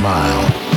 smile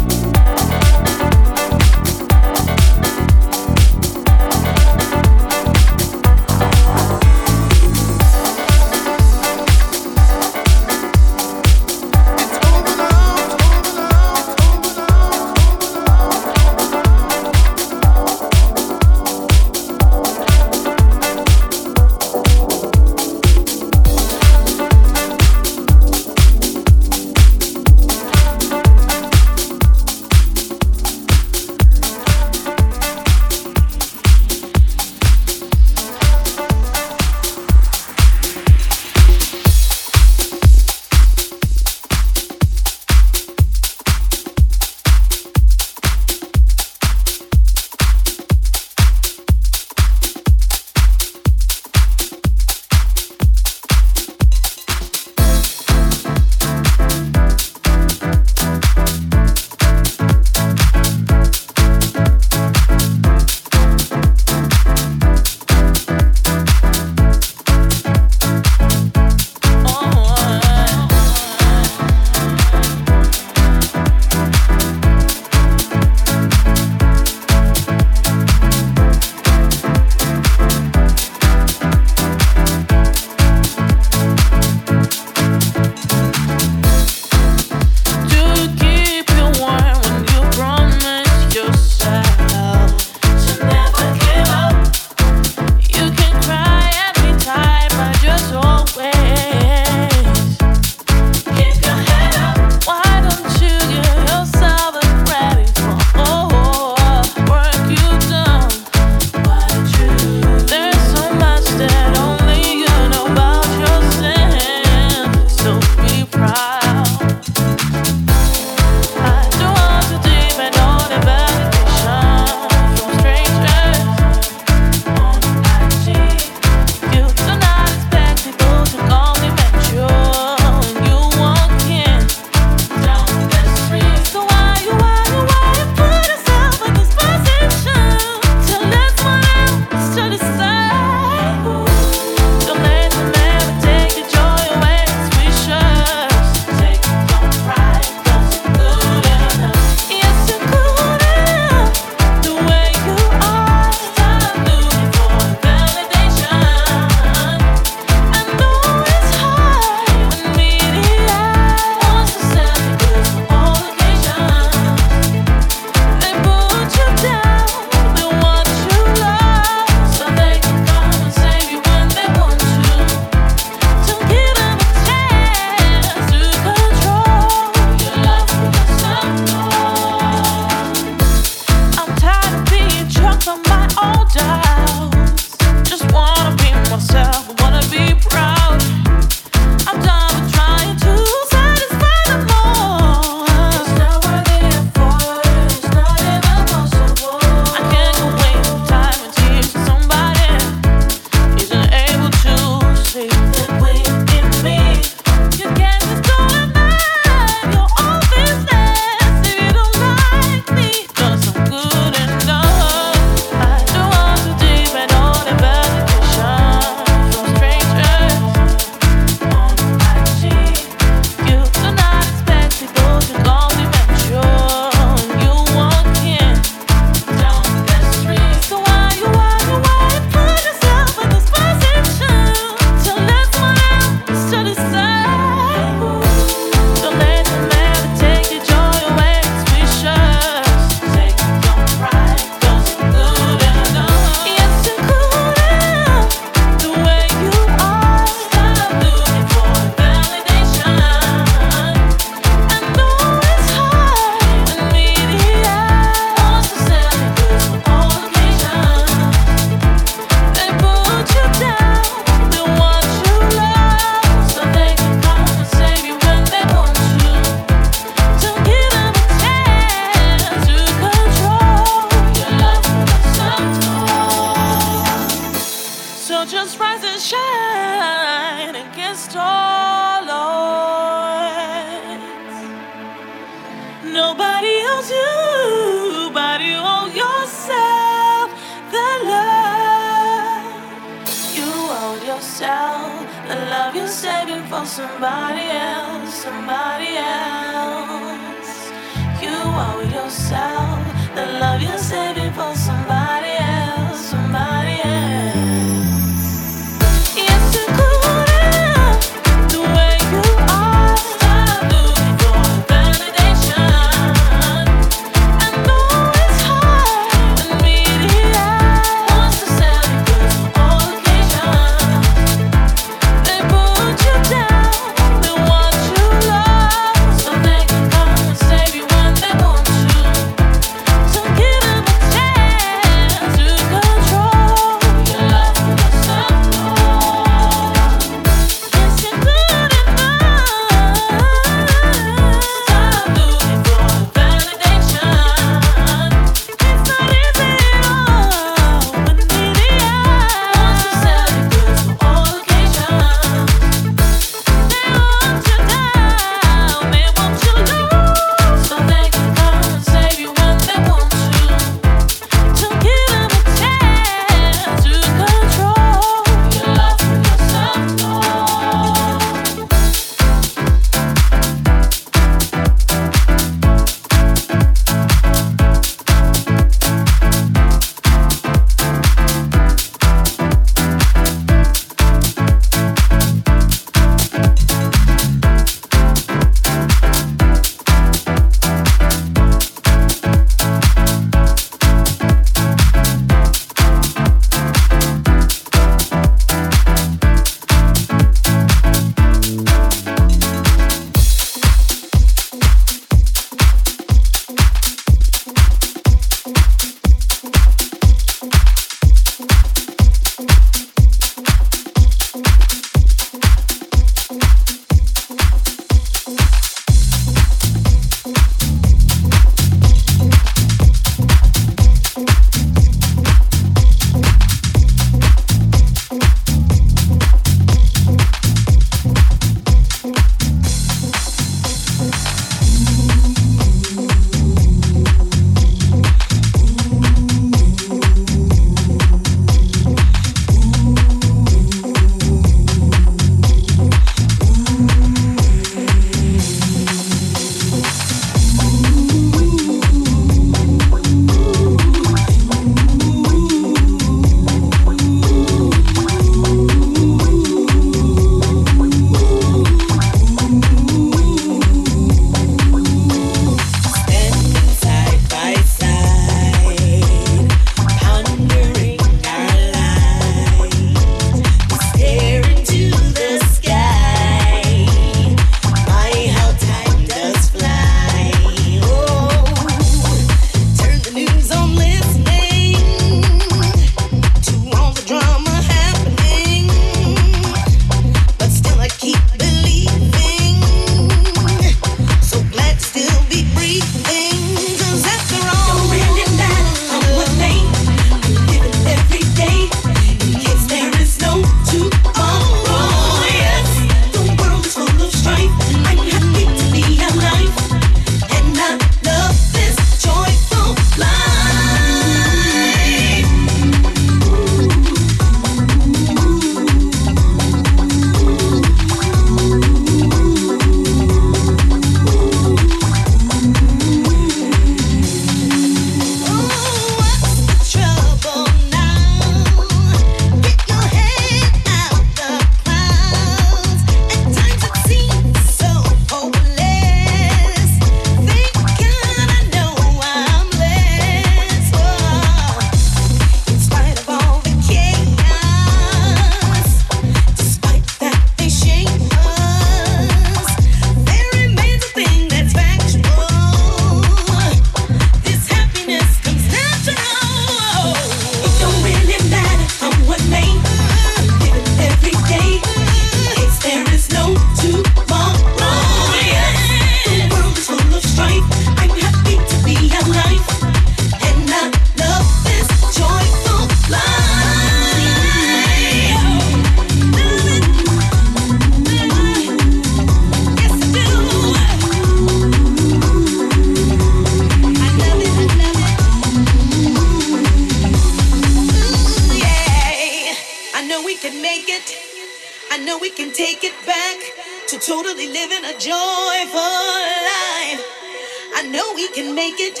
make it.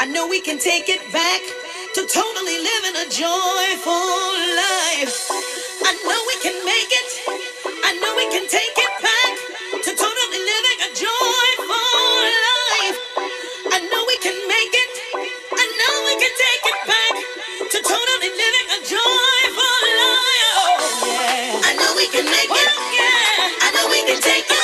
I know we can take it back to totally living a joyful life. I know we can make it. I know we can take it back to totally living a joyful life. I know we can make it. I know we can take it back to totally living a joyful life. I know we can make it. I know we can take it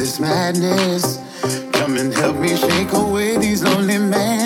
this madness. Come and help me shake away these lonely men.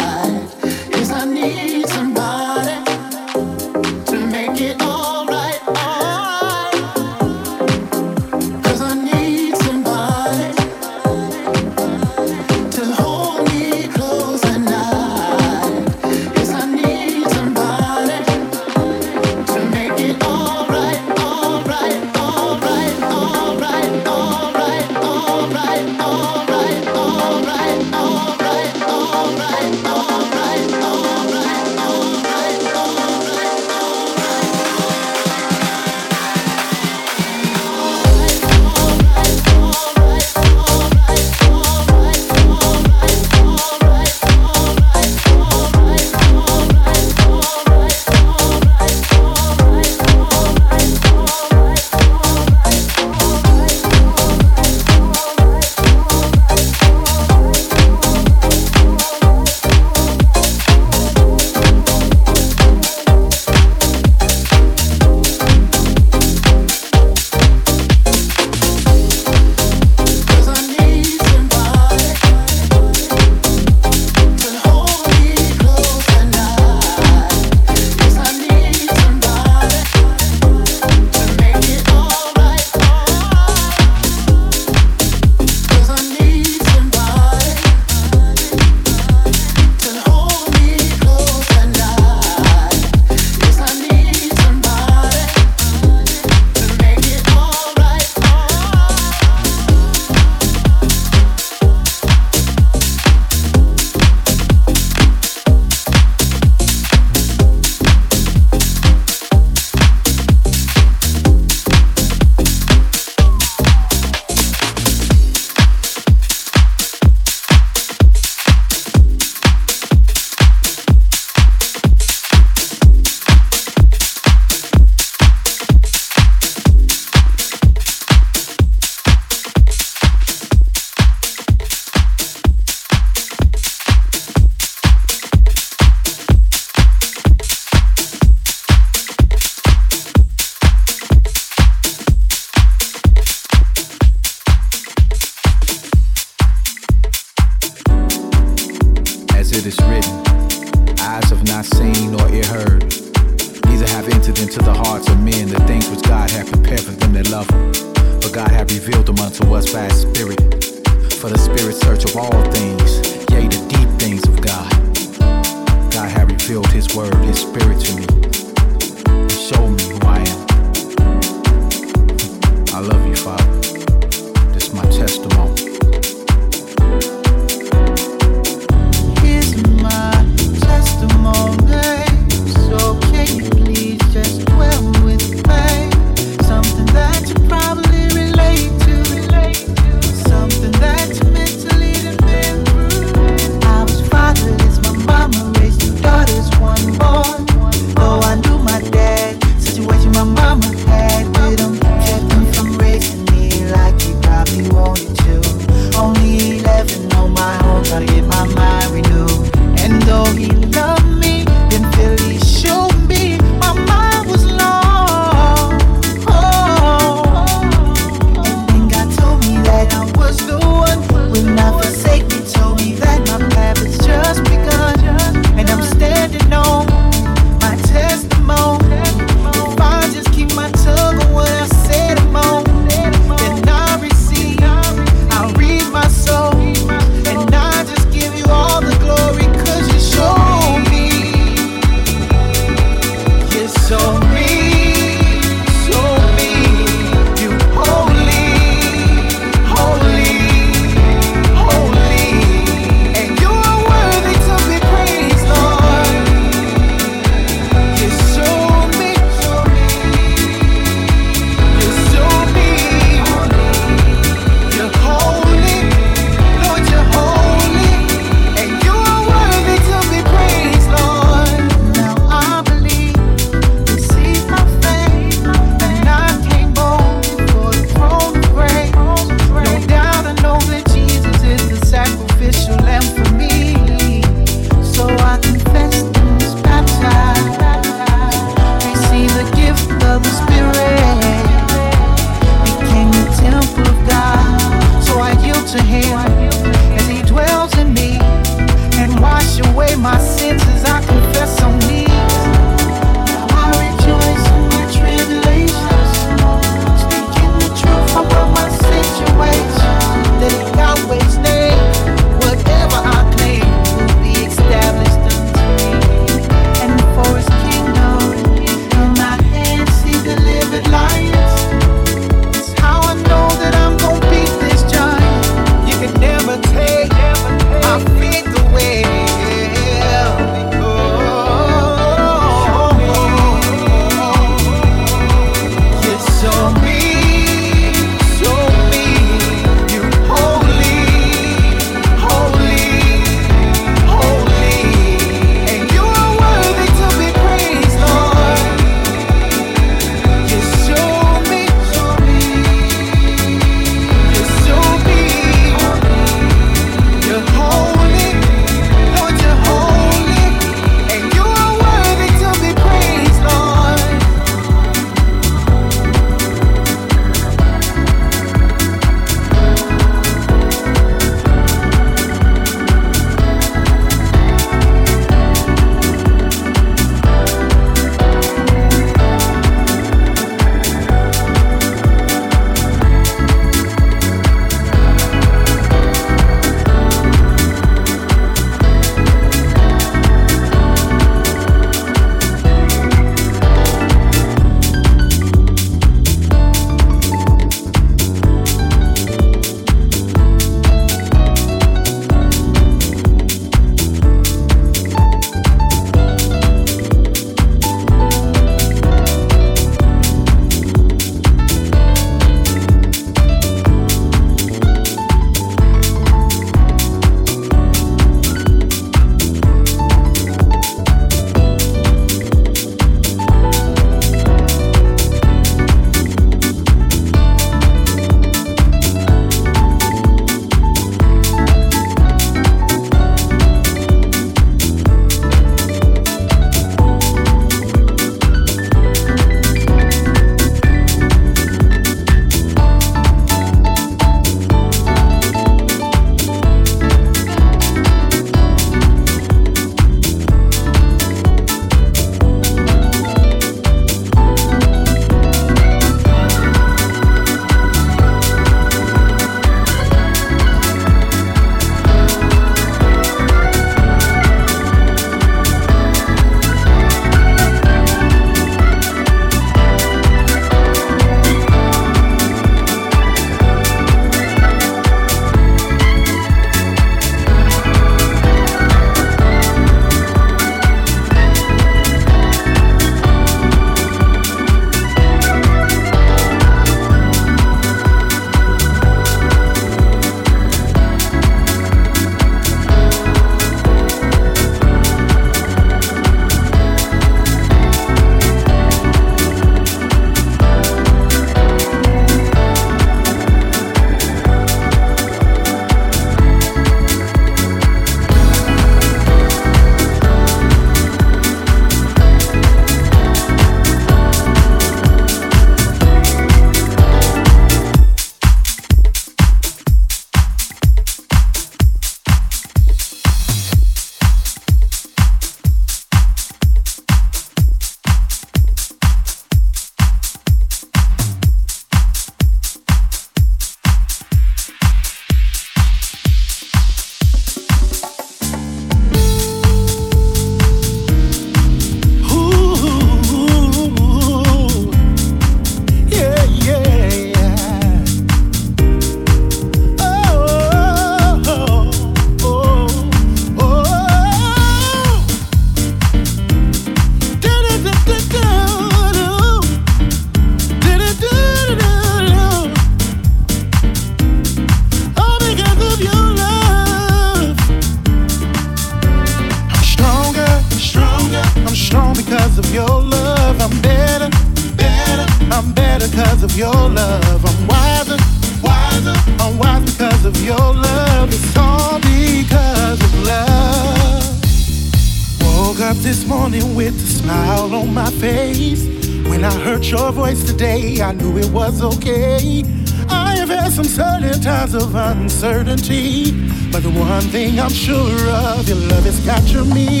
sure of your love has captured me.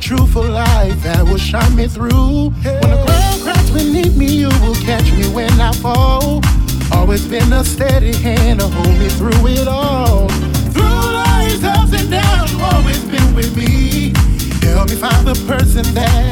true for life that will shine me through. Hey. When the ground cracks beneath me, you will catch me when I fall. Always been a steady hand to hold me through it all. Through life's ups and downs, you've always been with me. Help me find the person that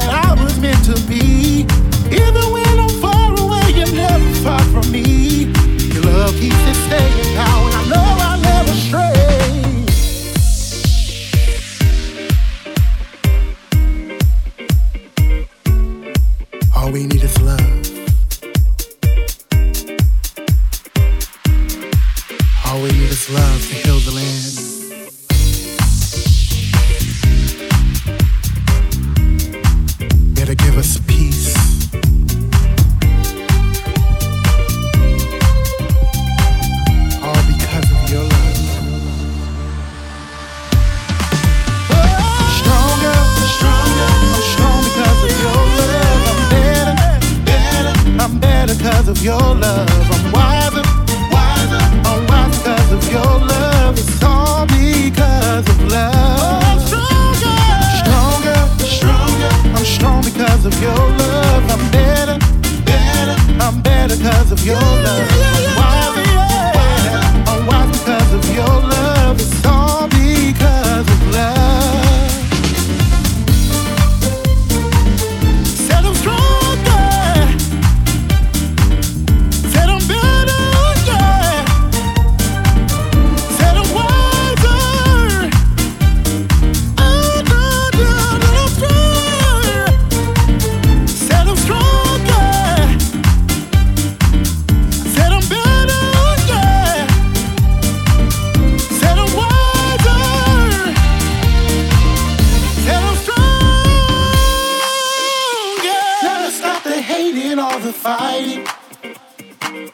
in all the fighting.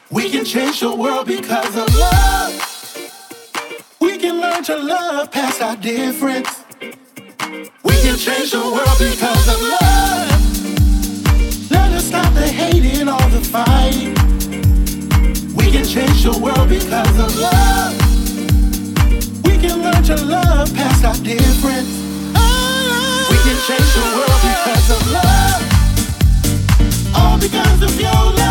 We can change the world because of love. We can learn to love past our difference. We can change the world because of love. Let us stop the hating, all the fighting. We can change the world because of love. We can learn to love past our difference. We can change the world because of love because of your love.